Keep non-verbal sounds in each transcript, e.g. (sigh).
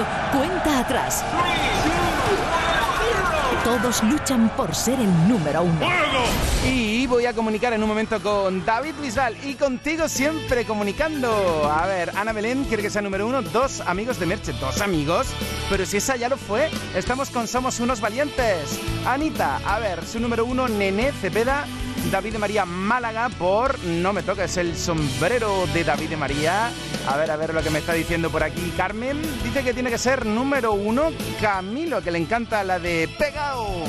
Radio Cuenta Atrás. Todos luchan por ser el número uno. Y voy a comunicar en un momento con David Bisbal y contigo siempre comunicando. A ver, Ana Belén quiere que sea número uno. Dos amigos de Merche. ¿Dos amigos? Pero si esa ya lo fue, estamos con Somos Unos Valientes. Anita, a ver, su número uno, Nené Cepeda. David de María Málaga por No me toques el sombrero de David de María. A ver, a ver lo que me está diciendo por aquí Carmen. Dice que tiene que ser número uno Camilo, que le encanta la de Pegao.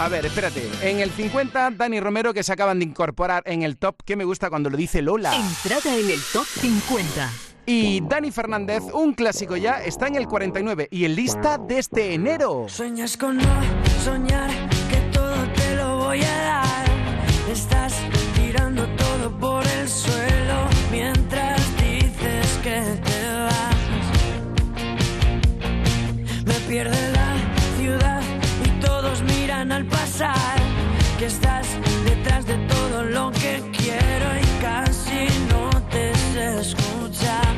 A ver, espérate. En el 50, Dani Romero, que se acaban de incorporar en el top, que me gusta cuando lo dice Lola. Entrada en el top 50. Y Dani Fernández, un clásico ya, está en el 49 y en lista desde este enero. Sueñas con no soñar que todo te lo voy a dar. Estás tirando todo por el suelo mientras dices que te vas. Me pierde la ciudad y todos miran al pasar que estás detrás de todo lo que quiero y casi no te sé escuchar.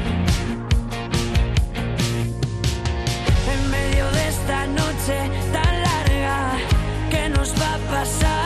En medio de esta noche tan larga, ¿qué nos va a pasar?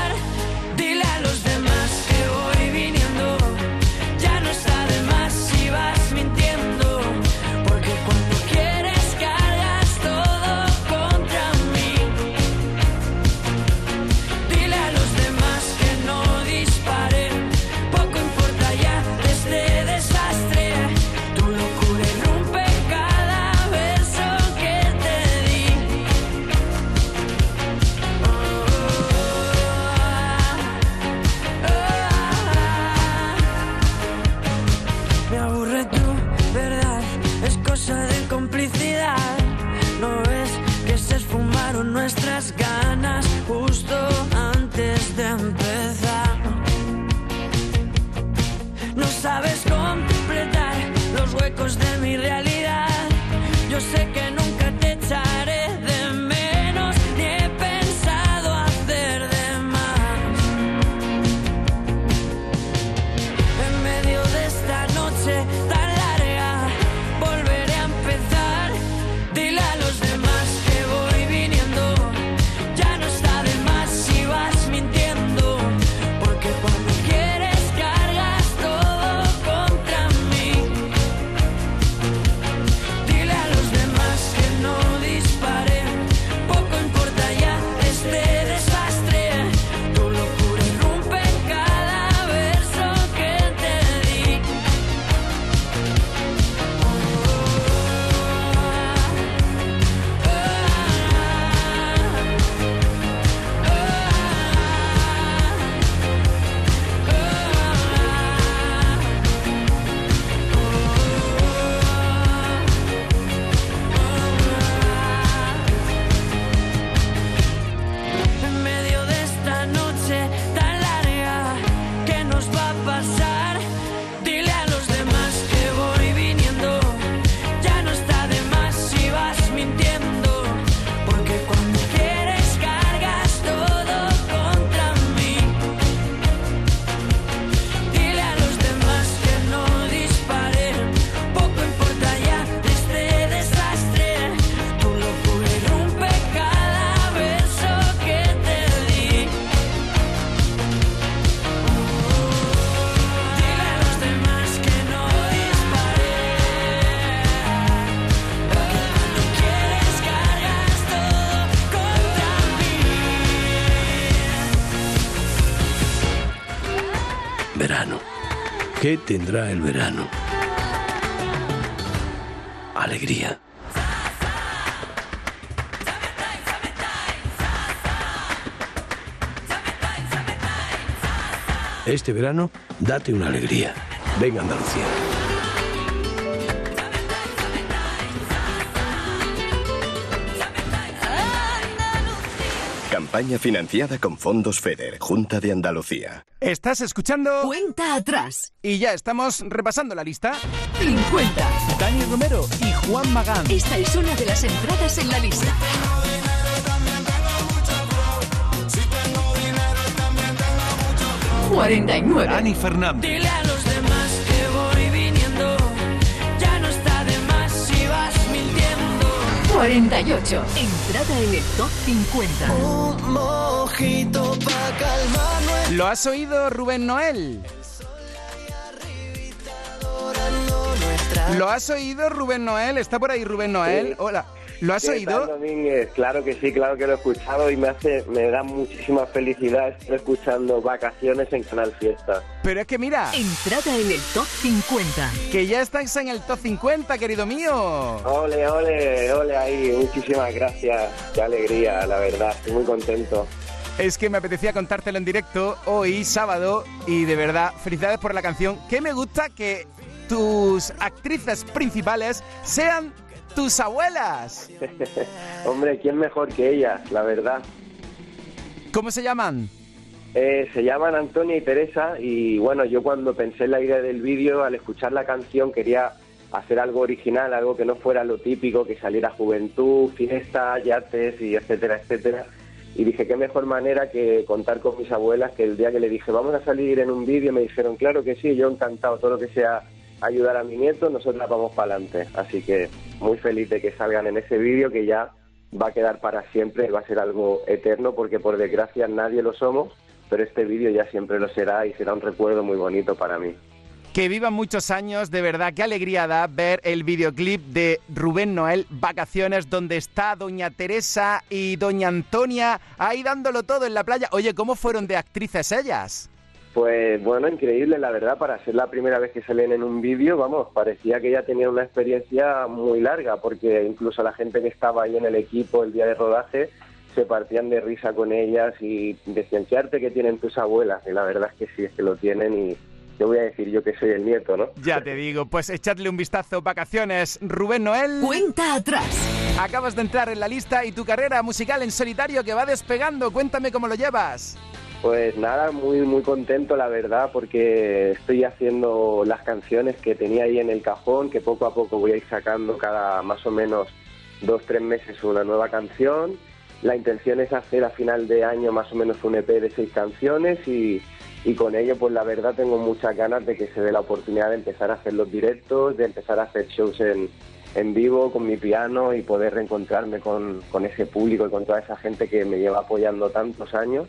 ¿Qué tendrá el verano? Alegría. Este verano, date una alegría. Venga Andalucía. Campaña financiada con fondos FEDER, Junta de Andalucía. Estás escuchando Cuenta Atrás. y ya estamos repasando la lista. 50. Dani Romero y Juan Magán. Esta es una de las entradas en la lista. 49. Dani Fernández. Dile a 48. Entrada en el top 50. Un mojito pa' calmar nuestra ¿Lo has oído, Rubén Noel? ¿Lo has oído, Rubén Noel? ¿Está por ahí Rubén Noel? Sí. Hola. ¿Lo has ¿Qué oído? tal, Domínguez? Claro que sí, claro que lo he escuchado y me hace, me da muchísima felicidad estar escuchando vacaciones en Canal Fiesta. Pero es que mira, Entrada en el top 50. que ya estás en el top 50, querido mío. Ole, ole, ole ahí, muchísimas gracias, qué alegría, la verdad, estoy muy contento. Es que me apetecía contártelo en directo hoy, sábado, y de verdad, felicidades por la canción. Que me gusta que tus actrices principales sean tus abuelas. (laughs) Hombre, ¿quién mejor que ellas, la verdad? ¿Cómo se llaman? Eh, se llaman Antonia y Teresa y bueno, yo cuando pensé en la idea del vídeo, al escuchar la canción quería hacer algo original, algo que no fuera lo típico, que saliera juventud, fiesta, yates y etcétera, etcétera. Y dije, qué mejor manera que contar con mis abuelas, que el día que le dije, vamos a salir en un vídeo, me dijeron, claro que sí, yo encantado, todo lo que sea ayudar a mi nieto, nosotros vamos para adelante. Así que muy feliz de que salgan en ese vídeo que ya va a quedar para siempre, va a ser algo eterno, porque por desgracia nadie lo somos, pero este vídeo ya siempre lo será y será un recuerdo muy bonito para mí. Que vivan muchos años, de verdad, qué alegría da ver el videoclip de Rubén Noel, Vacaciones, donde está Doña Teresa y Doña Antonia ahí dándolo todo en la playa. Oye, ¿cómo fueron de actrices ellas? Pues bueno, increíble, la verdad, para ser la primera vez que salen en un vídeo, vamos, parecía que ya tenían una experiencia muy larga, porque incluso la gente que estaba ahí en el equipo el día de rodaje se partían de risa con ellas y decían, qué arte que tienen tus abuelas, y la verdad es que sí, es que lo tienen y te voy a decir yo que soy el nieto, ¿no? Ya te digo, pues echadle un vistazo, Vacaciones, Rubén Noel. Cuenta atrás. Acabas de entrar en la lista y tu carrera musical en solitario que va despegando, cuéntame cómo lo llevas. Pues nada, muy muy contento la verdad porque estoy haciendo las canciones que tenía ahí en el cajón, que poco a poco voy a ir sacando cada más o menos dos, tres meses una nueva canción. La intención es hacer a final de año más o menos un EP de seis canciones y, y con ello pues la verdad tengo muchas ganas de que se dé la oportunidad de empezar a hacer los directos, de empezar a hacer shows en, en vivo con mi piano y poder reencontrarme con, con ese público y con toda esa gente que me lleva apoyando tantos años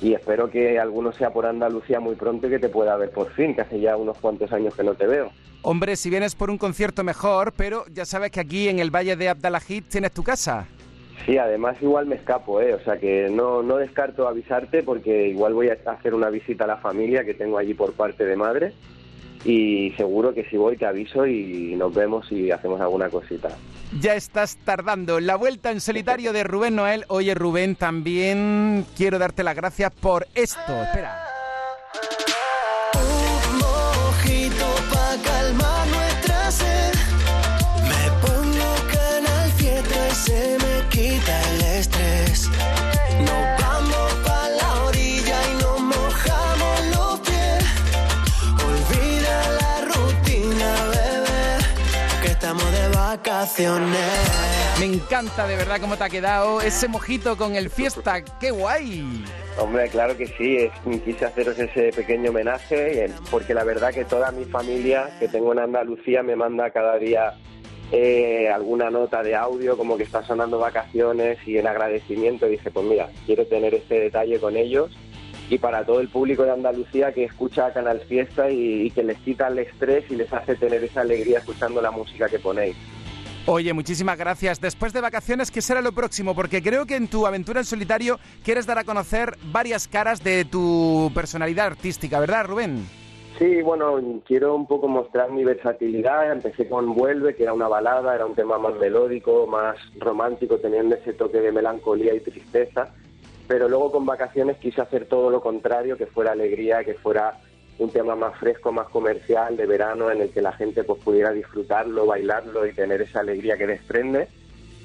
y espero que alguno sea por Andalucía muy pronto y que te pueda ver por fin, que hace ya unos cuantos años que no te veo. Hombre, si vienes por un concierto mejor, pero ya sabes que aquí en el Valle de Abdalajid tienes tu casa. Sí, además igual me escapo, ¿eh? o sea que no, no descarto avisarte porque igual voy a hacer una visita a la familia que tengo allí por parte de madre y seguro que si voy te aviso y nos vemos y hacemos alguna cosita. Ya estás tardando. La vuelta en solitario de Rubén Noel. Oye, Rubén, también quiero darte las gracias por esto. Espera. Un mojito pa' calmar nuestra sed. Me pongo canal se me quita el estrés. Vacaciones. Me encanta de verdad cómo te ha quedado ese mojito con el fiesta. ¡Qué guay! Hombre, claro que sí, es- quise haceros ese pequeño homenaje eh, porque la verdad que toda mi familia que tengo en Andalucía me manda cada día eh, alguna nota de audio como que está sonando vacaciones y en agradecimiento dije, pues mira, quiero tener este detalle con ellos y para todo el público de Andalucía que escucha Canal Fiesta y, y que les quita el estrés y les hace tener esa alegría escuchando la música que ponéis. Oye, muchísimas gracias. Después de vacaciones, ¿qué será lo próximo? Porque creo que en tu aventura en solitario quieres dar a conocer varias caras de tu personalidad artística, ¿verdad, Rubén? Sí, bueno, quiero un poco mostrar mi versatilidad. Empecé con Vuelve, que era una balada, era un tema más melódico, más romántico, teniendo ese toque de melancolía y tristeza. Pero luego con Vacaciones quise hacer todo lo contrario, que fuera alegría, que fuera un tema más fresco, más comercial, de verano, en el que la gente pues pudiera disfrutarlo, bailarlo y tener esa alegría que desprende.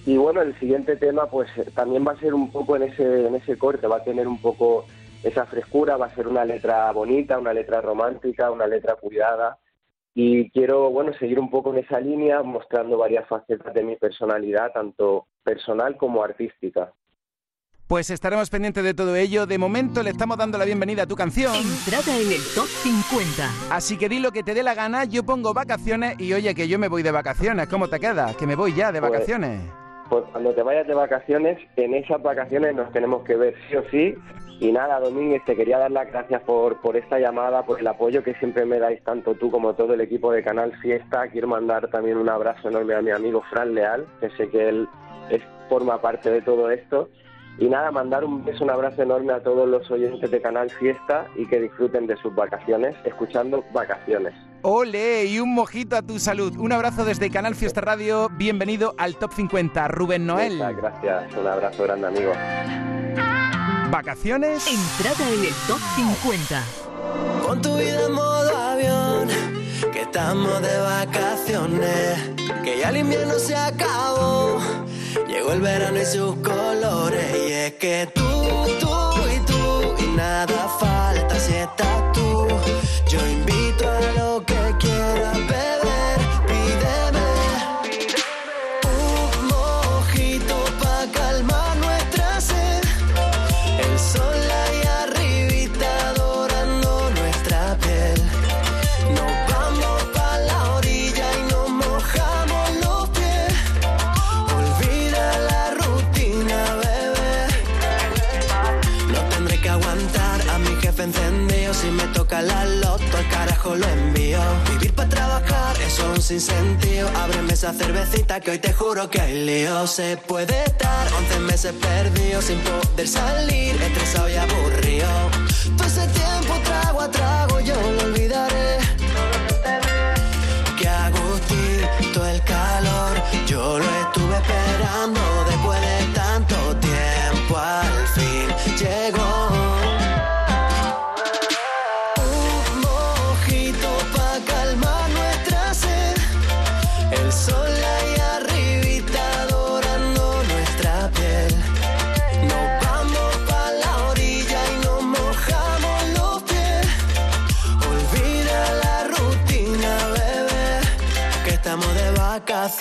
Y bueno, el siguiente tema pues también va a ser un poco en ese, en ese corte, va a tener un poco esa frescura, va a ser una letra bonita, una letra romántica, una letra cuidada. Y quiero, bueno, seguir un poco en esa línea, mostrando varias facetas de mi personalidad, tanto personal como artística. Pues estaremos pendientes de todo ello. De momento le estamos dando la bienvenida a tu canción. Entrada en el top 50. Así que di lo que te dé la gana, yo pongo vacaciones y oye que yo me voy de vacaciones. ¿Cómo te queda? Que me voy ya de Pues- vacaciones. pues cuando te vayas de vacaciones, en esas vacaciones nos tenemos que ver sí o sí. Y nada, Domínguez, te quería dar las gracias por, por esta llamada, por el apoyo que siempre me dais tanto tú como todo el equipo de Canal Fiesta. Quiero mandar también un abrazo enorme a mi amigo Fran Leal, que sé que él es, forma parte de todo esto. Y nada, mandar un beso, un abrazo enorme a todos los oyentes de Canal Fiesta y que disfruten de sus vacaciones, escuchando Vacaciones. Ole, y un mojito a tu salud. Un abrazo desde Canal Fiesta Radio. Bienvenido al Top 50, Rubén Noel. Muchas gracias, un abrazo grande, amigo. Vacaciones. Entrada en el Top 50. Con tu vida en modo avión, que estamos de vacaciones, que ya el invierno se acabó, llegó el verano y sus colores, y es que tú, tú y tú, y nada falta si estás tú, yo invito Si me toca la loto, al carajo lo envío. Vivir para trabajar, es un sinsentido. Ábreme esa cervecita que hoy te juro que hay lío. Se puede estar 11 meses perdido sin poder salir, estresado y aburrido. Todo ese tiempo trago a trago, yo lo olvidaré. Que agustito el calor, yo lo estuve esperando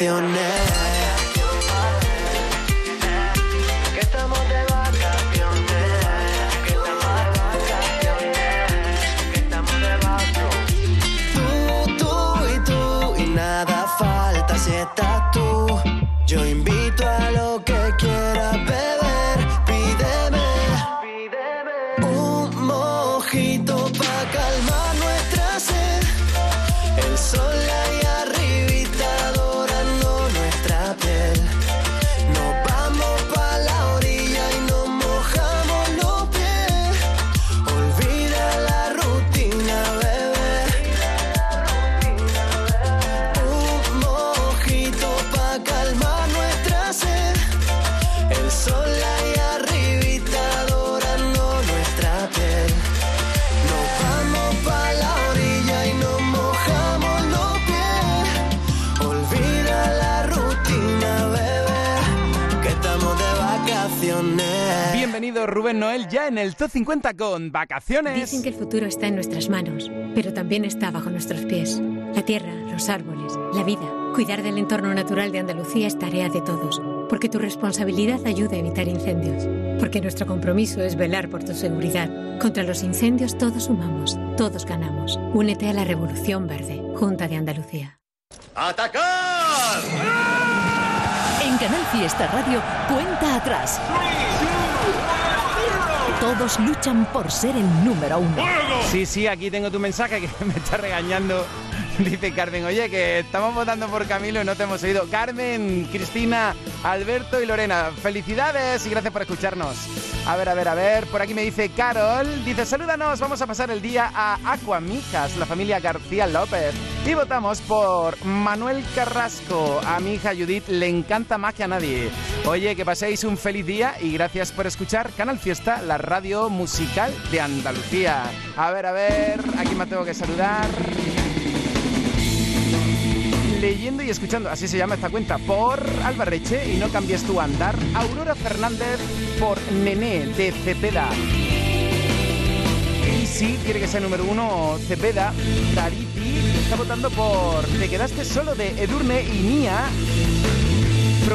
vacaciones. Rubén Noel ya en el Top 50 con Vacaciones. Dicen que el futuro está en nuestras manos, pero también está bajo nuestros pies. La tierra, los árboles, la vida. Cuidar del entorno natural de Andalucía es tarea de todos, porque tu responsabilidad ayuda a evitar incendios, porque nuestro compromiso es velar por tu seguridad. Contra los incendios todos sumamos, todos ganamos. Únete a la Revolución Verde, Junta de Andalucía. ¡Atacar! En Canal Fiesta Radio, cuenta atrás. Todos luchan por ser el número uno. Sí, sí, aquí tengo tu mensaje que (laughs) me está regañando. (laughs) Dice Carmen, oye, que estamos votando por Camilo y no te hemos oído. Carmen, Cristina, Alberto y Lorena, felicidades y gracias por escucharnos. A ver, a ver, a ver, por aquí me dice Carol, dice, salúdanos, vamos a pasar el día a Aquamijas, la familia García López. Y votamos por Manuel Carrasco. A mi hija Judith le encanta más que a nadie. Oye, que paséis un feliz día y gracias por escuchar Canal Fiesta, la radio musical de Andalucía. A ver, a ver, aquí me tengo que saludar leyendo y escuchando, así se llama esta cuenta, por Albarreche y no cambies tu andar. Aurora Fernández por Nené de Cepeda. Y sí, quiere que sea número uno Cepeda. Dariti está votando por Te quedaste solo de Edurne y Mía.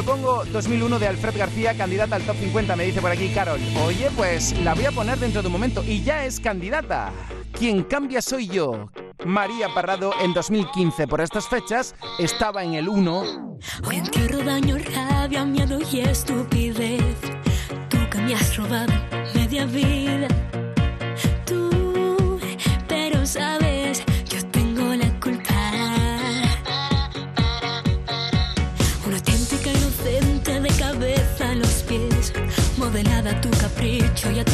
Propongo 2001 de Alfred García, candidata al top 50, me dice por aquí Carol. Oye, pues la voy a poner dentro de un momento y ya es candidata. Quien cambia soy yo. María Parrado en 2015. Por estas fechas estaba en el 1. Hoy entierro daño, rabia, miedo y estupidez. Tú que robado media vida. A tu capricho y a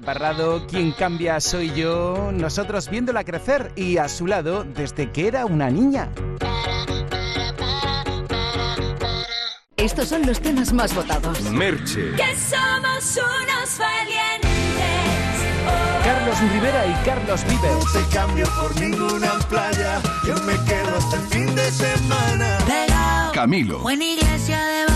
Parrado, quien cambia soy yo, nosotros viéndola crecer y a su lado desde que era una niña. Estos son los temas más votados. Merche. que somos unos valientes. Oh, Carlos Rivera y Carlos Vives. te cambio por ninguna playa. Yo me quedo hasta el fin de semana. Camilo. buena iglesia de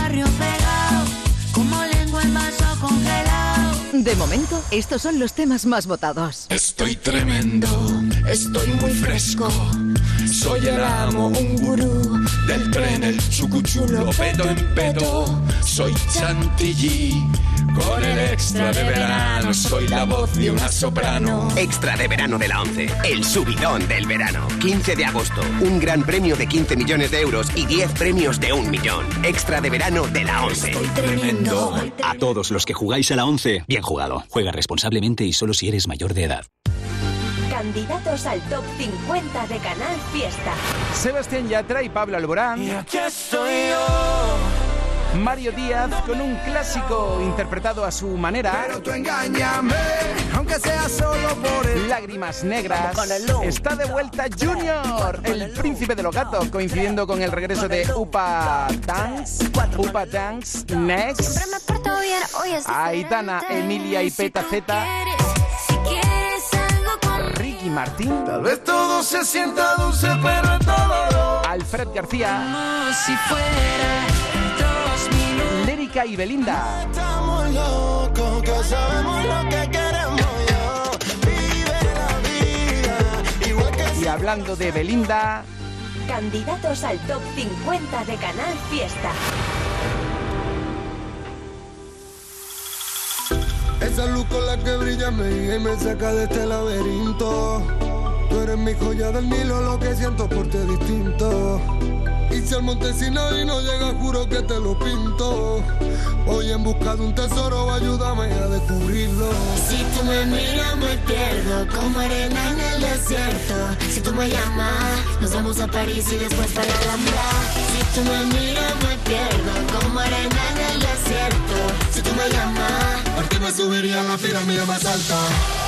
De momento, estos son los temas más votados. Estoy tremendo, estoy muy fresco. Soy el amo, un gurú del tren, el chucuchulo, pedo en pedo. Soy chantilly, con el extra de verano. Soy la voz de una soprano. Extra de verano de la 11. El subidón del verano. 15 de agosto. Un gran premio de 15 millones de euros y 10 premios de un millón. Extra de verano de la 11. Tremendo. A todos los que jugáis a la 11, bien jugado. Juega responsablemente y solo si eres mayor de edad. Candidatos al top 50 de Canal Fiesta. Sebastián Yatra y Pablo Alborán. Y aquí estoy yo, Mario Díaz con un clásico interpretado a su manera. Pero tú engáñame, aunque sea solo por el... Lágrimas negras. Está de vuelta Junior, el príncipe de los gatos, coincidiendo con el regreso de Upa Dance. Upa Dance Next. Aitana, Emilia y Peta Z. Ricky Martín. Tal vez todo se sienta dulce, pero todo. Alfred García. Como si fuera Lérica y Belinda. Estamos locos, que sabemos lo que queremos yo. Vive la vida, igual que Y hablando de Belinda, Candidatos al top 50 de Canal Fiesta. Esa luz con la que brilla me guía y me saca de este laberinto. Tú eres mi joya del Nilo, lo que siento por ti es distinto. Y si el Montesino y no llega, juro que te lo pinto. Voy en busca de un tesoro, ayúdame a descubrirlo. Si tú me miras me pierdo como arena en el desierto. Si tú me llamas, nos vamos a París y después para la Alhambra. Si tú me miras me pierdo como arena en el desierto. Si tú me llamas, Por ti me subiría a la pirámide más alta.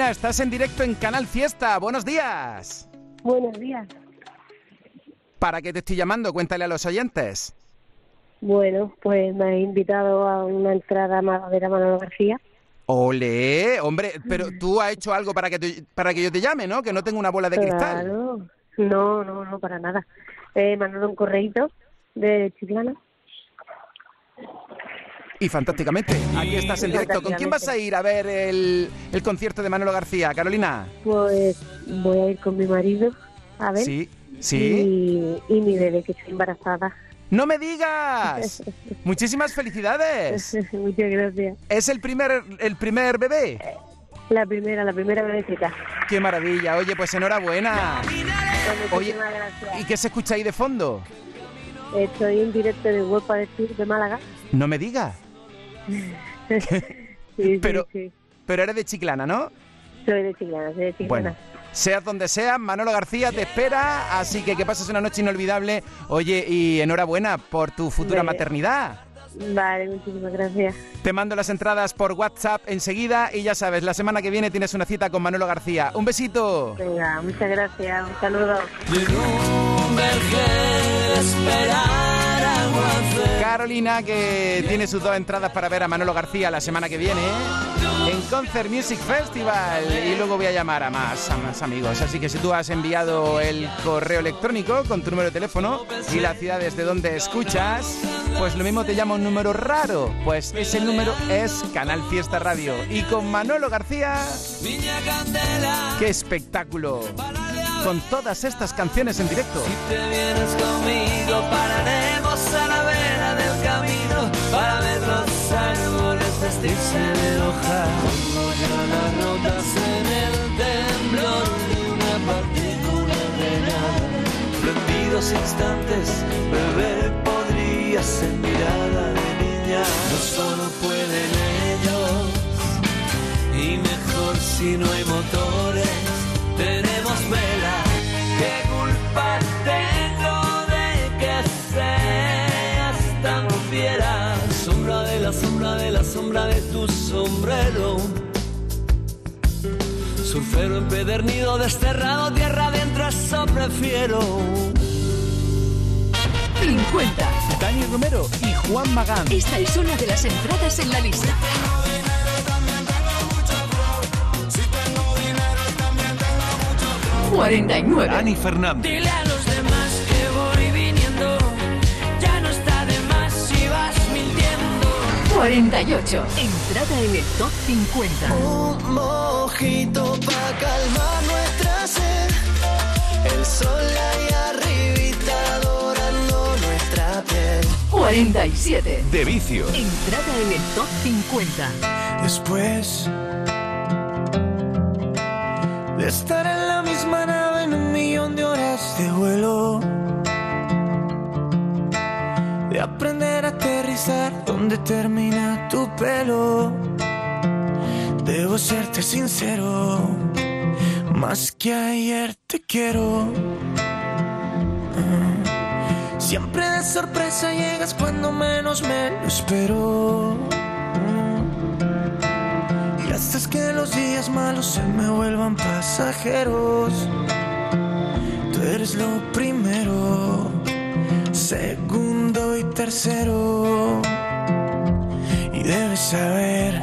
Estás en directo en Canal Fiesta. Buenos días. Buenos días. ¿Para qué te estoy llamando? Cuéntale a los oyentes. Bueno, pues me he invitado a una entrada a ver a Manolo García. Ole, hombre, pero tú has hecho algo para que te- para que yo te llame, ¿no? Que no tengo una bola de cristal. Claro. No, no, no, para nada. Eh, Manolo un correíto de Chiclana. Y fantásticamente, aquí estás en directo. ¿Con quién vas a ir a ver el, el concierto de Manolo García, Carolina? Pues voy a ir con mi marido a ver. Sí, sí. Y, y mi bebé, que estoy embarazada. ¡No me digas! (laughs) Muchísimas felicidades. (laughs) Muchas gracias. ¿Es el primer, el primer bebé? La primera, la primera bebecita. ¡Qué maravilla! Oye, pues enhorabuena. Oye, Muchísimas gracias. ¿y qué se escucha ahí de fondo? Estoy en directo de Huelpa Sur de Málaga. No me digas. (laughs) Sí, Pero- sí, sí. Pero eres de Chiclana, ¿no? Soy de Chiclana, soy de Chiclana. Bueno, seas donde seas, Manolo García te espera, así que que pases una noche inolvidable. Oye, y enhorabuena por tu futura Vale. maternidad. Vale, muchísimas gracias. Te mando las entradas por WhatsApp enseguida y ya sabes, la semana que viene tienes una cita con Manolo García. Un besito. Venga, muchas gracias. Un saludo. Carolina, que tiene sus dos entradas para ver a Manolo García la semana que viene en Concert Music Festival. Y luego voy a llamar a más, a más amigos. Así que si tú has enviado el correo electrónico con tu número de teléfono y la ciudad desde donde escuchas, pues lo mismo te llama un número raro. Pues ese número es Canal Fiesta Radio. Y con Manolo García, ¡qué espectáculo! Con todas estas canciones en directo. Si te vienes conmigo, pararemos a la vera del camino para ver los árboles vestirse de hoja. Como notas en el temblor de una partícula de nada. Prendidos instantes, beber podría ser mirada de niña. No solo pueden ellos, y mejor si no hay motores. Tenemos vela, ¿qué culpa tengo de que seas tan fiera? Sombra de la sombra de la sombra de tu sombrero. Surfero empedernido, desterrado, tierra adentro, eso prefiero. 50. Dani Romero y Juan Magán. Esta es una de las entradas en la lista. Cuarenta y nueve. Dani Fernández. Dile a los demás que voy viniendo. Ya no está de más si vas mintiendo. 48. Entrada en el top 50. Un mojito pa' calmar nuestra sed. El sol ahí arribita adorando nuestra piel. 47. De vicio. Entrada en el top 50. Después de estar en la en un millón de horas de vuelo, de aprender a aterrizar donde termina tu pelo, debo serte sincero, más que ayer te quiero. Siempre de sorpresa llegas cuando menos me lo espero. Haces que los días malos se me vuelvan pasajeros. Tú eres lo primero, segundo y tercero. Y debes saber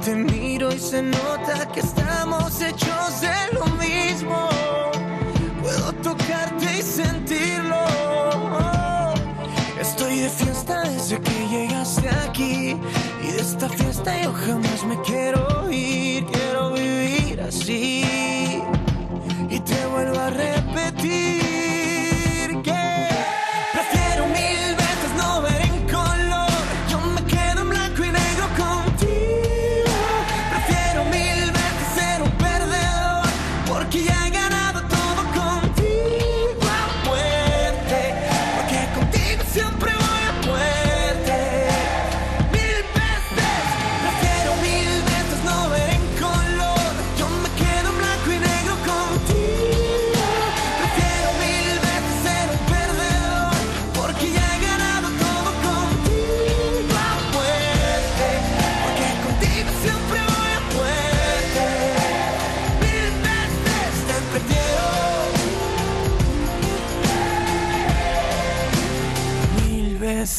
te miro y se nota que estamos hechos de lo mismo. Puedo tocarte y sentirlo. Estoy de fiesta desde que llegaste aquí y de esta fiesta yo jamás me quiero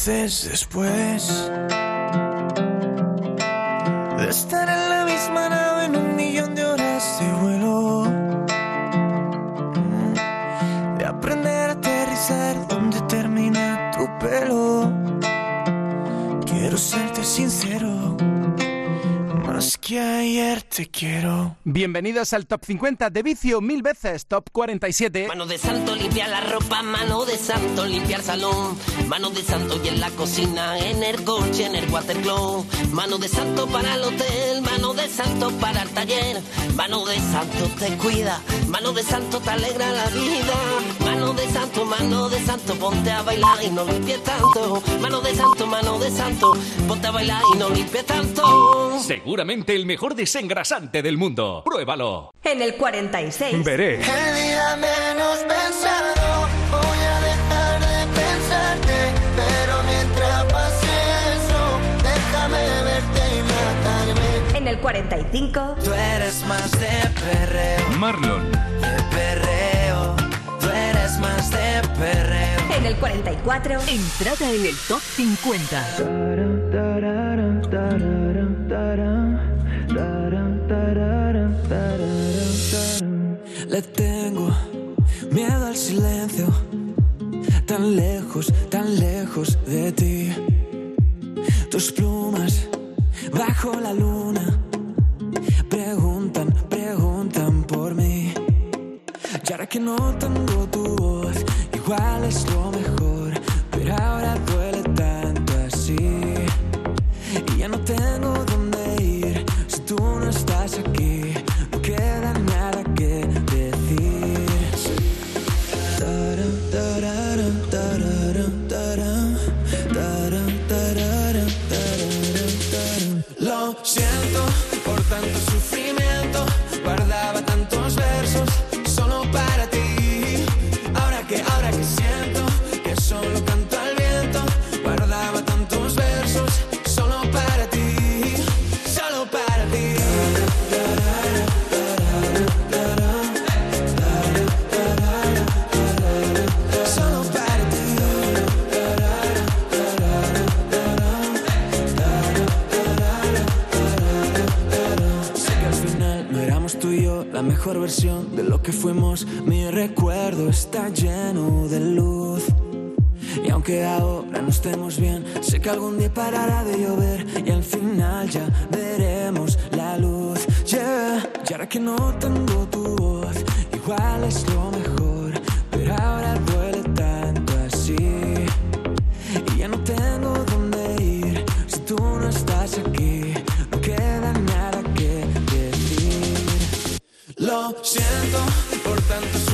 veces después Bienvenidos al Top 50 de Vicio Mil veces, Top 47. Mano de santo limpia la ropa, mano de santo limpia el salón, mano de santo y en la cocina, en el coche, en el watercloak, mano de santo para el hotel, mano de santo para el taller. Mano de santo te cuida, mano de santo te alegra la vida. Mano de santo, mano de santo, ponte a bailar y no limpies tanto. Mano de santo, mano de santo, ponte a bailar y no limpies tanto. Seguramente el mejor desengrasante del mundo. Pruébalo. En el 46. Veré. El día menos pensado voy a dejar de pensarte, pero mientras pase eso, déjame verte y matarme. En el 45. Tú eres más de perreo, Marlon. de perreo. Tú eres más de perreo. En el 44. Entrada en el top 50. Le tengo miedo al silencio, tan lejos, tan lejos de ti. Tus plumas bajo la luna preguntan, preguntan por mí. Y ahora que no tengo tu voz, igual es lo mejor, pero ahora mejor versión de lo que fuimos. Mi recuerdo está lleno de luz. Y aunque ahora no estemos bien, sé que algún día parará de llover y al final ya veremos la luz. Yeah. Y ahora que no tengo tu voz, igual es lo mejor, pero ahora siento por tanto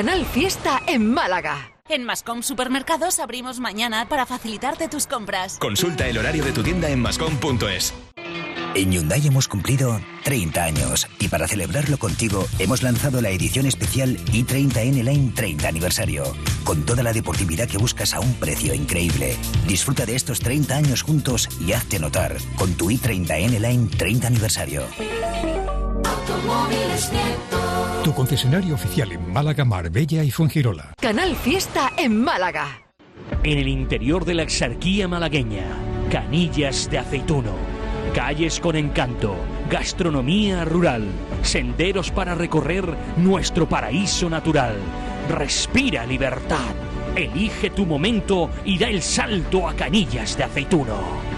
Canal Fiesta en Málaga. En Mascom Supermercados abrimos mañana para facilitarte tus compras. Consulta el horario de tu tienda en mascom.es. En Hyundai hemos cumplido 30 años y para celebrarlo contigo hemos lanzado la edición especial i30N Line 30 aniversario, con toda la deportividad que buscas a un precio increíble. Disfruta de estos 30 años juntos y hazte notar con tu i30N Line 30 aniversario. Automóviles Nieto. Tu concesionario oficial en Málaga, Marbella y Fuengirola. Canal Fiesta en Málaga. En el interior de la exarquía malagueña, canillas de aceituno, calles con encanto, gastronomía rural, senderos para recorrer nuestro paraíso natural. Respira libertad. Elige tu momento y da el salto a canillas de aceituno.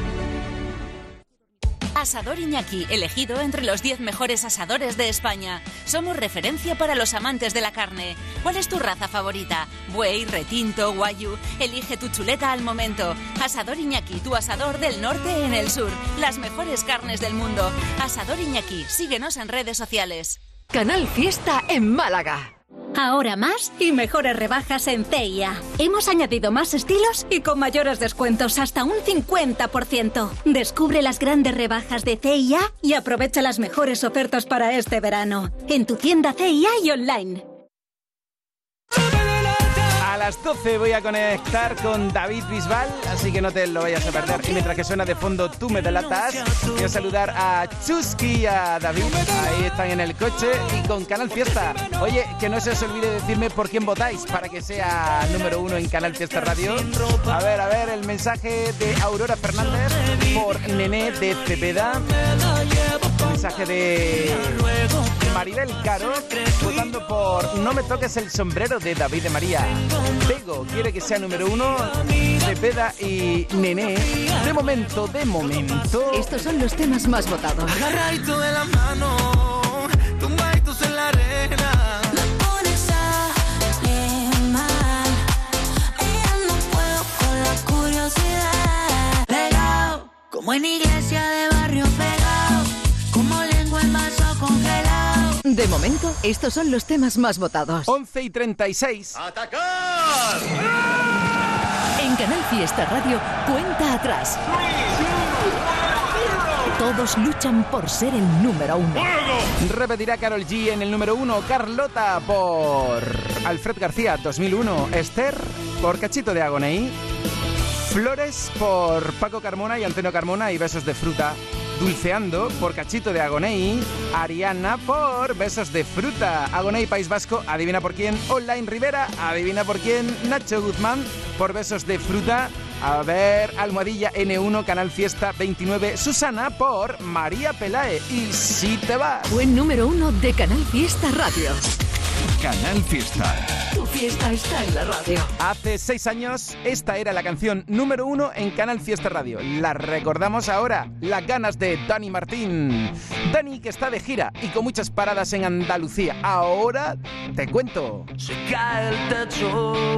Asador Iñaki, elegido entre los 10 mejores asadores de España. Somos referencia para los amantes de la carne. ¿Cuál es tu raza favorita? Buey, retinto, guayu. Elige tu chuleta al momento. Asador Iñaki, tu asador del norte en el sur. Las mejores carnes del mundo. Asador Iñaki, síguenos en redes sociales. Canal Fiesta en Málaga. Ahora más y mejores rebajas en CIA. Hemos añadido más estilos y con mayores descuentos hasta un 50%. Descubre las grandes rebajas de CIA y aprovecha las mejores ofertas para este verano. En tu tienda CIA y online. Las 12 voy a conectar con David Bisbal, así que no te lo vayas a perder. Y mientras que suena de fondo Tú me delatas, a saludar a Chusky y a David. Ahí están en el coche y con Canal Fiesta. Oye, que no se os olvide decirme por quién votáis para que sea número uno en Canal Fiesta Radio. A ver, a ver, el mensaje de Aurora Fernández por Nené de Cepeda. Mensaje de Maribel Caro votando por No me toques el sombrero de David de María. Pego quiere que sea número uno. Cepeda y Nené. De momento, de momento. Estos son los temas más votados. Agarradito de la mano, tumbaditos en la arena. Como en iglesia de De momento, estos son los temas más votados. 11 y 36. ¡Atacar! En Canal Fiesta Radio, cuenta atrás. Todos luchan por ser el número uno. Repetirá Carol G en el número uno. Carlota por Alfred García 2001. Esther por Cachito de Agoney. Flores por Paco Carmona y Antonio Carmona y Besos de Fruta. Dulceando por Cachito de Agoney. Ariana por Besos de Fruta. Agoney País Vasco, adivina por quién. Online Rivera, adivina por quién. Nacho Guzmán por Besos de Fruta. A ver, Almohadilla N1, Canal Fiesta 29. Susana por María Pelae. Y si te vas. Buen número uno de Canal Fiesta Radio. Canal Fiesta. Tu fiesta está en la radio. Hace seis años, esta era la canción número uno en Canal Fiesta Radio. La recordamos ahora, las ganas de Dani Martín. Dani que está de gira y con muchas paradas en Andalucía. Ahora te cuento. Se cae el techo,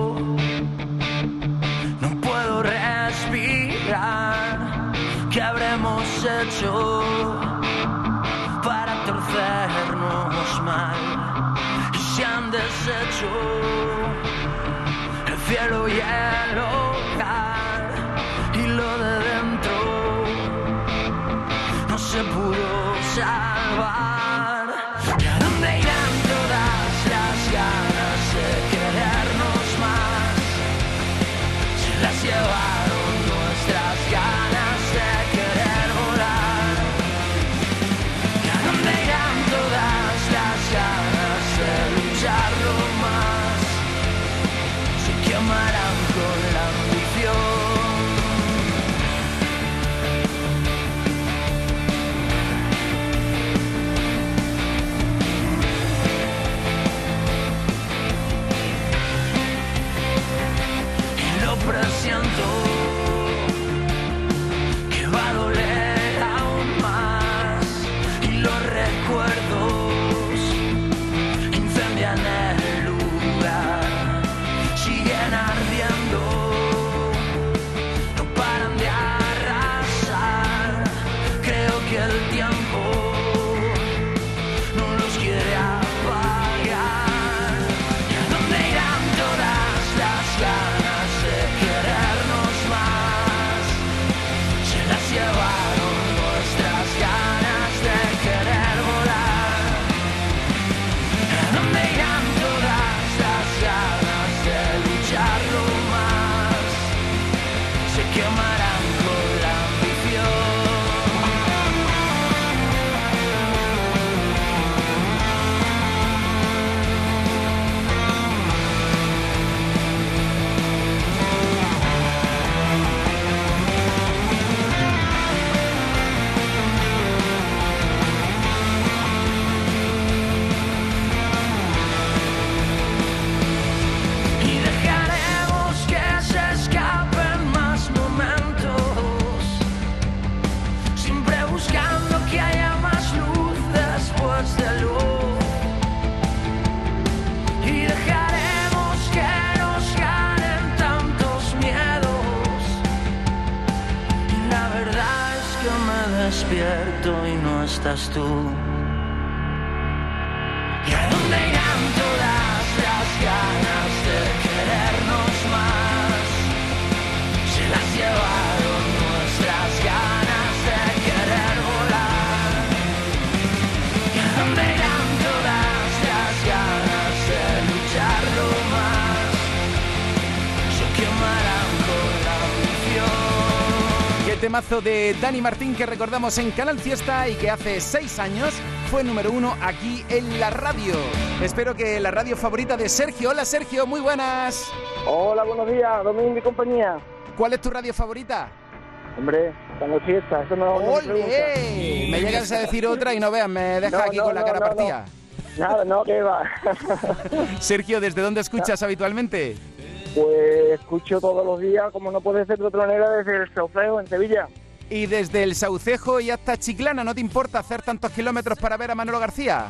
no puedo respirar. ¿Qué habremos hecho para torcernos mal? Se han deshecho el cielo y el hogar y lo de dentro no se pudo salvar. Despierto y no estás tú. Temazo de Dani Martín que recordamos en Canal Fiesta y que hace seis años fue número uno aquí en la radio. Espero que la radio favorita de Sergio. Hola Sergio, muy buenas. Hola, buenos días, Domingo y compañía. ¿Cuál es tu radio favorita? Hombre, Canal Fiesta, eso no, pregunta. ¡Ole! Me llegas a decir otra y no veas, me deja No, aquí no, con la cara partida. Nada, no, que va. (laughs) (laughs) Sergio, ¿desde dónde escuchas habitualmente? Pues escucho todos los días, como no puede ser de otra manera, desde el Sauceo, en Sevilla. Y desde el Saucejo y hasta Chiclana, ¿no te importa hacer tantos kilómetros para ver a Manolo García?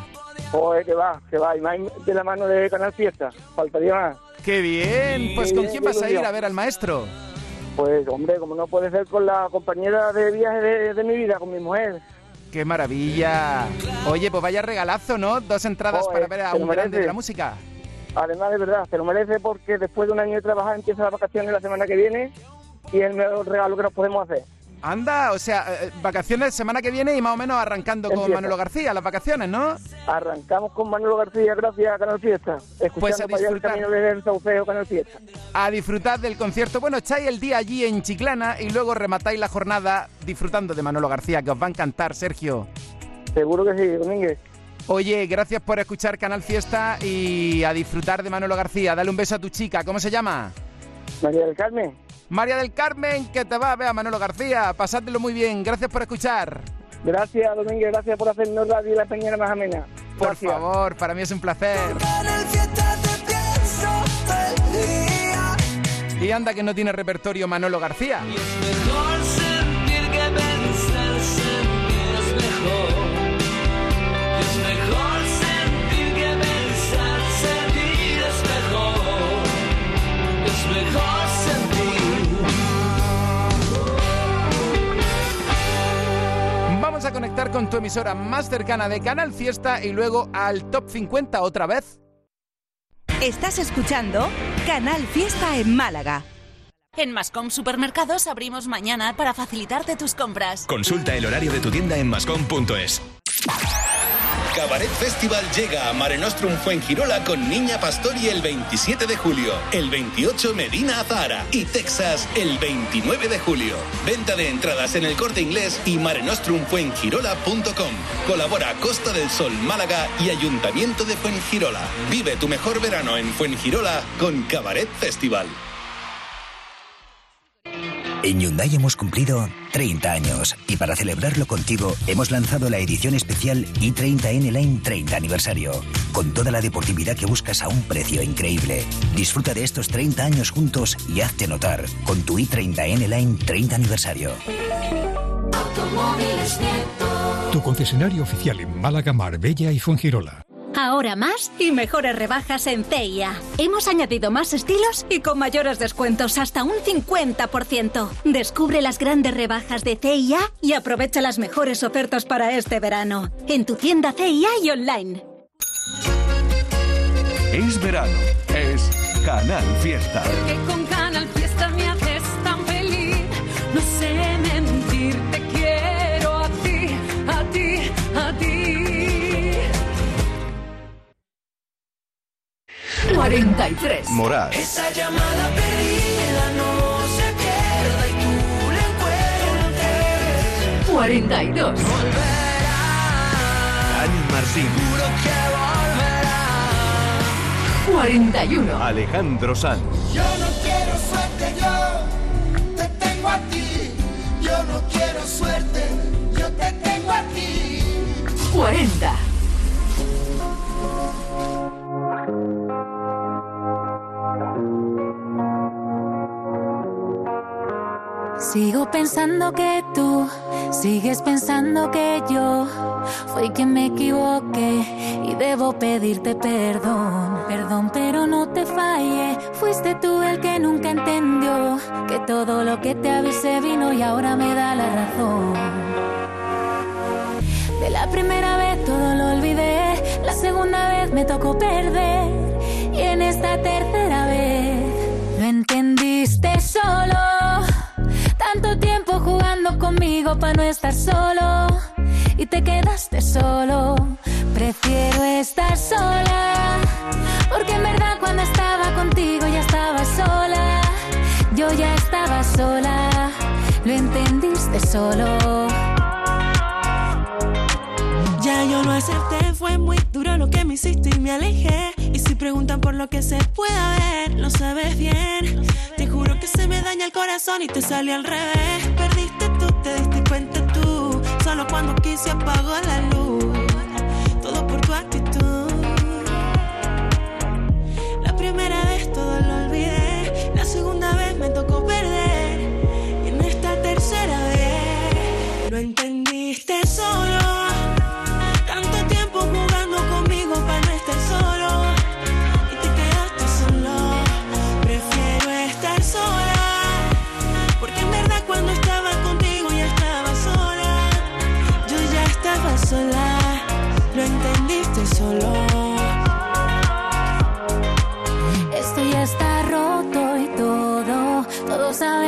Joder, que va, que va, y más de la mano de Canal Fiesta, faltaría más. ¡Qué bien! Pues Qué ¿con bien, quién vas a ir a ver al maestro? Pues, hombre, como no puede ser con la compañera de viaje de, de mi vida, con mi mujer. ¡Qué maravilla! Oye, pues vaya regalazo, ¿no? Dos entradas Joder, para ver a un grande de la música. Además, de verdad, se lo merece porque después de un año de trabajar empieza las vacaciones la semana que viene y es el mejor regalo que nos podemos hacer. Anda, o sea, eh, vacaciones semana que viene y más o menos arrancando con. Manolo García, las vacaciones, ¿no? Arrancamos con Manolo García gracias a Canal Fiesta, escuchando Pues a para allá el disfrutar. camino el Sauceo Canal Fiesta. A disfrutar del concierto. Bueno, echáis el día allí en Chiclana y luego rematáis la jornada disfrutando de Manolo García, que os va a encantar, Sergio. Seguro que sí, Domínguez. Oye, gracias por escuchar Canal Fiesta y a disfrutar de Manolo García. Dale un beso a tu chica. ¿Cómo se llama? María del Carmen. María del Carmen, que te va a ver a Manolo García. Pasádelo muy bien. Gracias por escuchar. Gracias, Domínguez, gracias por hacernos radio y la peñera más amena. Por Gracias. favor, para mí es un placer. Y anda que no tiene repertorio Manolo García. Mejor sentir que es mejor. Es mejor Vamos a conectar con tu emisora más cercana de Canal Fiesta y luego al Top 50 otra vez. Estás escuchando Canal Fiesta en Málaga. En Mascom Supermercados abrimos mañana para facilitarte tus compras. Consulta el horario de tu tienda en mascom.es. Cabaret Festival llega a Mare Nostrum Fuengirola con Niña Pastori el 27 de julio, el 28 Medina Azahara y Texas el 29 de julio. Venta de entradas en el corte inglés y marenostrumfuengirola.com. Colabora Costa del Sol Málaga y Ayuntamiento de Fuengirola. Vive tu mejor verano en Fuengirola con Cabaret Festival. En Hyundai hemos cumplido 30 años y para celebrarlo contigo hemos lanzado la edición especial i30N Line 30 aniversario, con toda la deportividad que buscas a un precio increíble. Disfruta de estos 30 años juntos y hazte notar con tu i30N Line 30 aniversario. Tu concesionario oficial en Málaga, Marbella y Fuengirola. Ahora más y mejores rebajas en CIA. Hemos añadido más estilos y con mayores descuentos hasta un 50%. Descubre las grandes rebajas de CIA y aprovecha las mejores ofertas para este verano. En tu tienda CIA y online. Es verano. Es Canal Fiesta. Con 43. Moral. Esa llamada perdida no se pierda y tú la encuentres. 42. Dani Martín. Seguro que volverá. 41. Alejandro Sanz. Yo no quiero suerte, yo te tengo a ti. Yo no quiero suerte, yo te tengo a ti. 40. Sigo pensando que tú sigues pensando que yo fui quien me equivoqué y debo pedirte perdón. Perdón, pero no te fallé. Fuiste tú el que nunca entendió que todo lo que te avisé vino y ahora me da la razón. De la primera vez todo lo olvidé, la segunda vez me tocó perder y en esta tercera vez lo entendiste solo. Tanto tiempo jugando conmigo para no estar solo y te quedaste solo. Prefiero estar sola porque en verdad cuando estaba contigo ya estaba sola. Yo ya estaba sola, lo entendiste solo. Ya yo lo acepté, fue muy duro lo que me hiciste y me alejé. Si preguntan por lo que se pueda ver, lo sabes bien. Te juro que se me daña el corazón y te sale al revés. Perdiste tú, te diste cuenta tú. Solo cuando quise apagó la luz. Todo por tu actitud. La primera vez todo lo olvidé. La segunda vez me tocó perder. Y en esta tercera vez lo entendiste solo.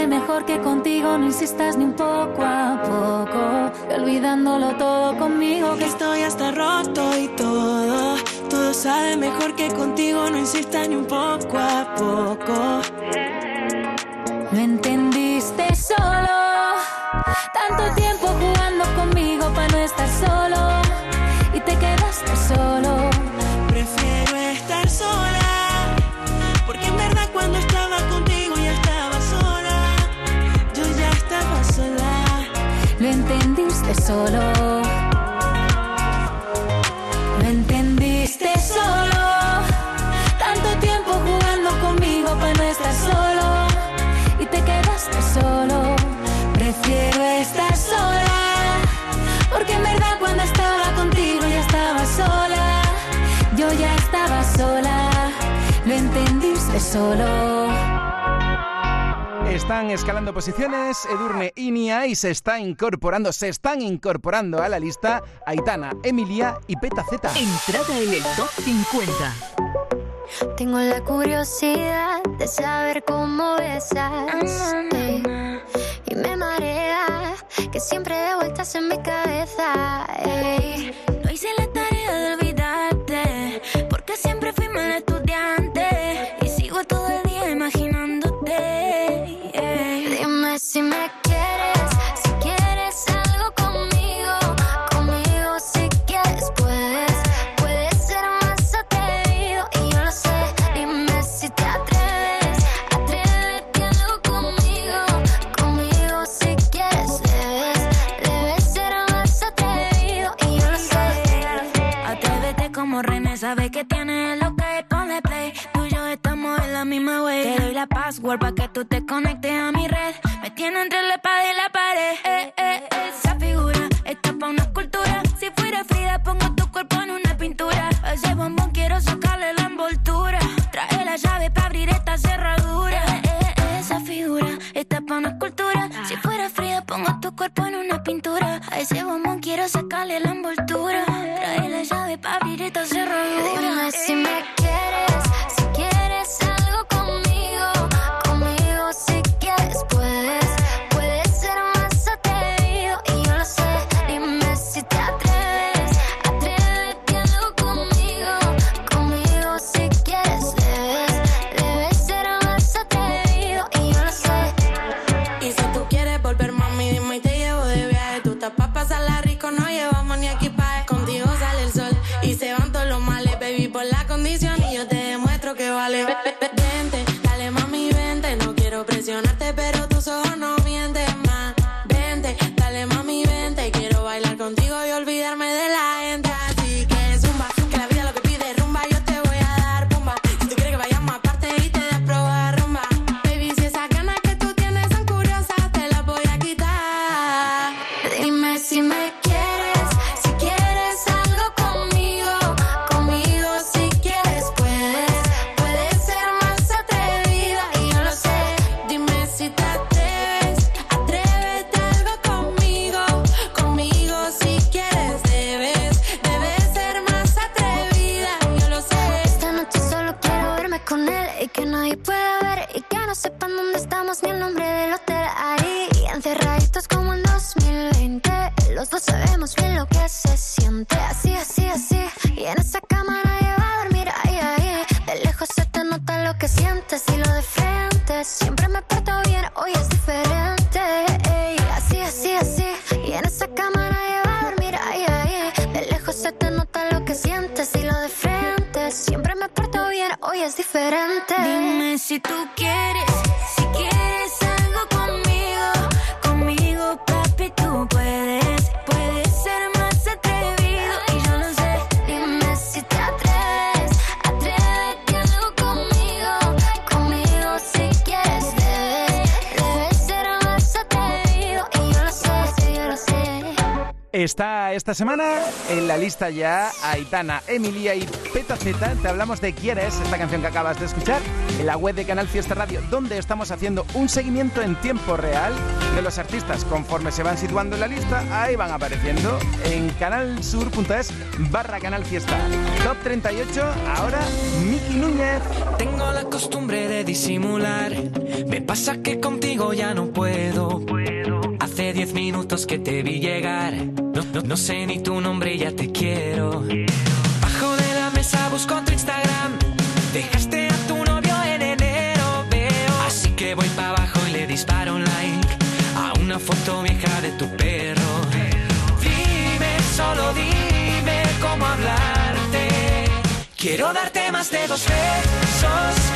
Mejor que contigo, no insistas ni un poco a poco, olvidándolo todo conmigo, que Estoy hasta roto y todo, todo sabe mejor que contigo, no insistas ni un poco a poco. lo entendiste solo. Tanto tiempo jugando conmigo para no estar solo, y te quedaste solo. Prefiero estar sola, solo. Lo entendiste solo. Tanto tiempo jugando conmigo para no estar solo. Y te quedaste solo. Prefiero estar sola. Porque en verdad cuando estaba contigo ya estaba sola. Yo ya estaba sola. Lo entendiste solo. Están escalando posiciones Edurne y Nia y se está incorporando, se están incorporando a la lista Aitana, Emilia y Peta Z. Entrada en el top 50. Tengo la curiosidad de saber cómo besas. ey, y me marea que siempre de vueltas en mi cabeza. ey. No hice la yeah. Dime si me password para que tú te conectes a mi red. Me tiene entre la espada y la pared. Eh, eh, esa figura está pa' una escultura. Si fuera Frida, pongo tu cuerpo en una pintura. A ese bombón quiero sacarle la envoltura. Trae la llave para abrir esta cerradura. Eh, eh, esa figura está pa' una escultura. Si fuera Frida, pongo tu cuerpo en una pintura. A ese bombón quiero sacarle la envoltura. Trae la llave para abrir esta cerradura. Dime si me Está esta semana en la lista ya Aitana, Emilia y Peta Z. Te hablamos de Quieres, esta canción que acabas de escuchar, en la web de Canal Fiesta Radio, donde estamos haciendo un seguimiento en tiempo real de los artistas. Conforme se van situando en la lista, ahí van apareciendo en canalsur.es barra Canal Fiesta. Top 38, ahora Miki Núñez. Tengo la costumbre de disimular. Me pasa que contigo ya no puedo. Hace diez minutos que te vi llegar. No, no- no sé ni tu nombre ya te quiero. Bajo de la mesa busco tu Instagram. Dejaste a tu novio en enero, veo. Así que voy para abajo y le disparo un like a una foto vieja de tu perro. Dime, solo dime cómo hablarte. Quiero darte más de dos besos.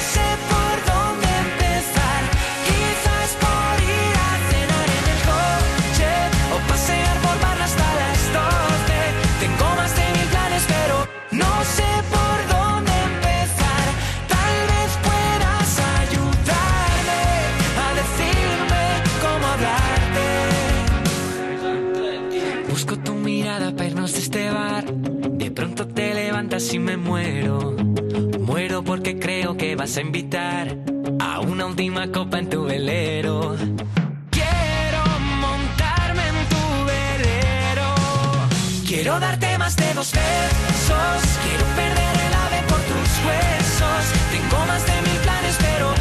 No sé por dónde empezar. Quizás por ir a cenar en el coche o pasear por barra hasta las 12. Tengo más de mil planes, pero no sé por dónde empezar. Tal vez puedas ayudarme a decirme cómo hablarte. Busco tu mirada para irnos de este bar. De pronto te levantas y me muero. Muero porque creo que vas a invitar a una última copa en tu velero. Quiero montarme en tu velero. Quiero darte más de dos besos. Quiero perder el ave por tus huesos. Tengo más de mil planes, pero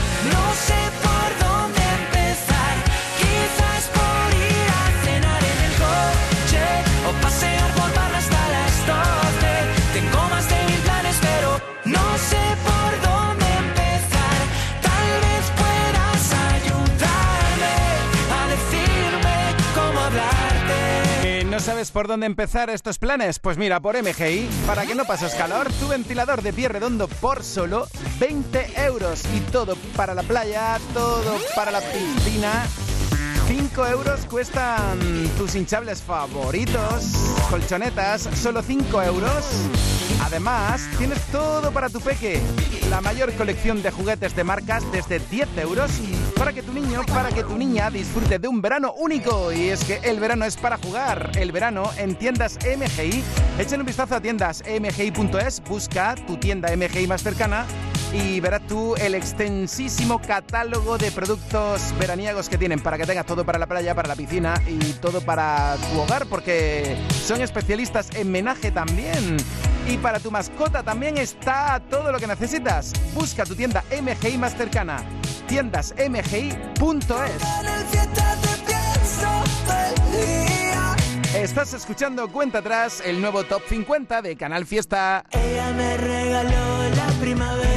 sabes por dónde empezar estos planes? Pues mira, por MGI, para que no pases calor, tu ventilador de pie redondo por solo 20 euros. Y todo para la playa, todo para la piscina. 5 euros cuestan tus hinchables favoritos, colchonetas, solo 5 euros. Además, tienes todo para tu peque. La mayor colección de juguetes de marcas desde 10 euros para que tu niño, para que tu niña disfrute de un verano único. Y es que el verano es para jugar. El verano en tiendas MGI. Echen un vistazo a tiendas mgi.es, busca tu tienda MGI más cercana y verás tú el extensísimo catálogo de productos veraniegos que tienen para que tengas todo para la playa, para la piscina y todo para tu hogar, porque son especialistas en menaje también. Y para tu mascota también está todo lo que necesitas. Busca tu tienda MGI más cercana. Tiendasmgi.es. Estás escuchando Cuenta Atrás, el nuevo Top 50 de Canal Fiesta. Ella me regaló la primavera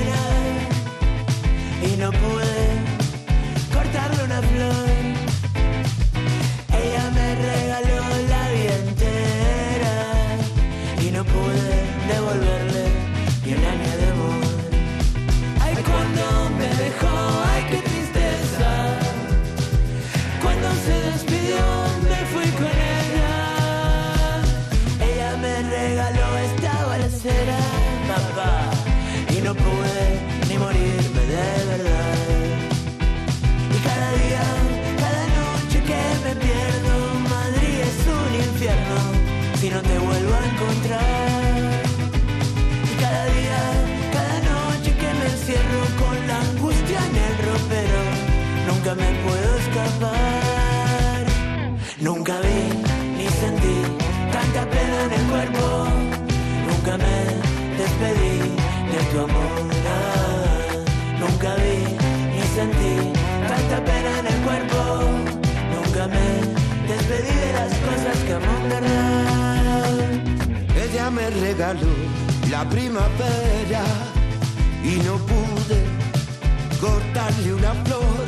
Ella me regaló la primavera y no pude cortarle una flor.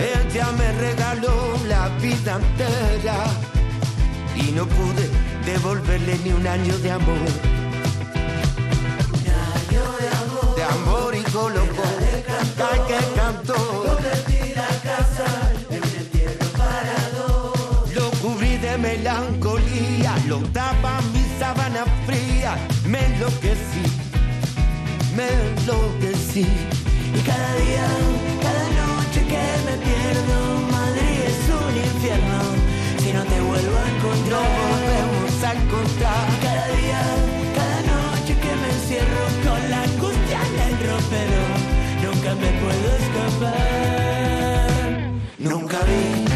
Ella me regaló la vida entera y no pude devolverle ni un año de amor. Lo tapa mi sábana fría, me enloquecí, me enloquecí. Y cada día, cada noche que me pierdo, Madrid es un infierno. Si no te vuelvo a encontrar, No volvemos a encontrar. Cada día, cada noche que me encierro con la angustia en el ropero, nunca me puedo escapar. Nunca vi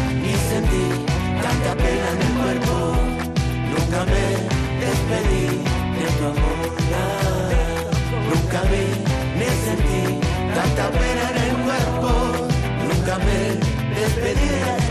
me despedí de tu amor. Nunca vi ni sentí tanta pena en el cuerpo. Nunca me despedí de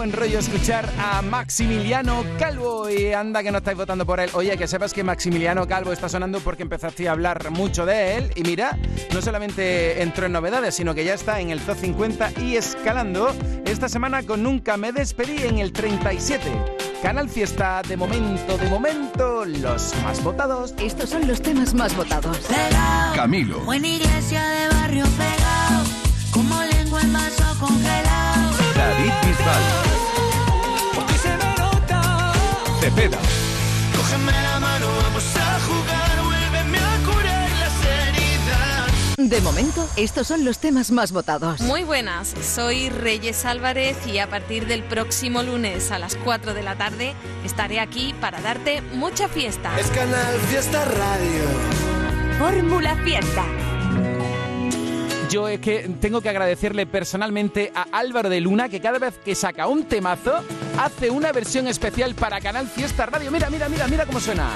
buen rollo escuchar a Maximiliano Calvo y anda que no estáis votando por él. Oye, que sepas que Maximiliano Calvo está sonando porque empezaste a hablar mucho de él y mira, no solamente entró en novedades, sino que ya está en el top 50 y escalando esta semana con Nunca me despedí en el 37. Canal Fiesta, de momento, de momento, los más votados. Estos son los temas más votados. Camilo. Buena iglesia de barrio pegado, como lengua en vaso congelado. David Bisbal. Cepeda. Cógeme la mano, vamos a jugar, vuélveme a curar las heridas. De momento, estos son los temas más votados. Muy buenas, soy Reyes Álvarez y a partir del próximo lunes a las 4 de la tarde estaré aquí para darte mucha fiesta. Es Canal Fiesta Radio. Fórmula Fiesta. Yo es que tengo que agradecerle personalmente a Álvaro de Luna que cada vez que saca un temazo hace una versión especial para Canal Fiesta Radio. Mira, mira, mira, mira cómo suena.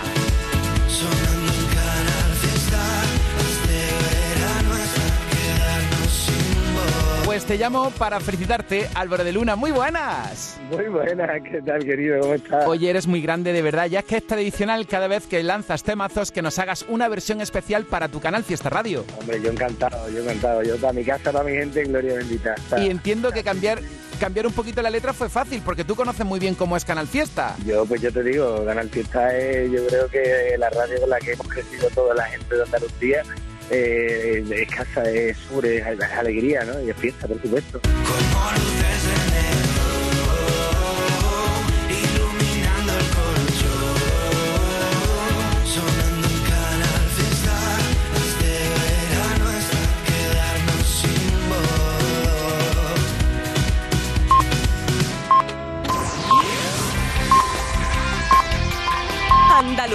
Pues te llamo para felicitarte, Álvaro de Luna. Muy buenas. Muy buena, ¿qué tal, querido? ¿Cómo estás? Oye, eres muy grande de verdad. Ya es que es tradicional cada vez que lanzas temazos que nos hagas una versión especial para tu canal Fiesta Radio. Hombre, yo encantado, yo encantado. Yo para mi casa, para mi gente, gloria bendita. Y entiendo que cambiar, cambiar un poquito la letra fue fácil, porque tú conoces muy bien cómo es Canal Fiesta. Yo, pues yo te digo, Canal Fiesta es, yo creo que la radio con la que hemos crecido toda la gente de Andalucía. Eh, es casa, es sur, es, es, alegría, ¿no? Y es fiesta, por supuesto. Como luces en el iluminando el colchón, sonando en canal fiesta, este verano está quedarnos sin voz. Andalucía.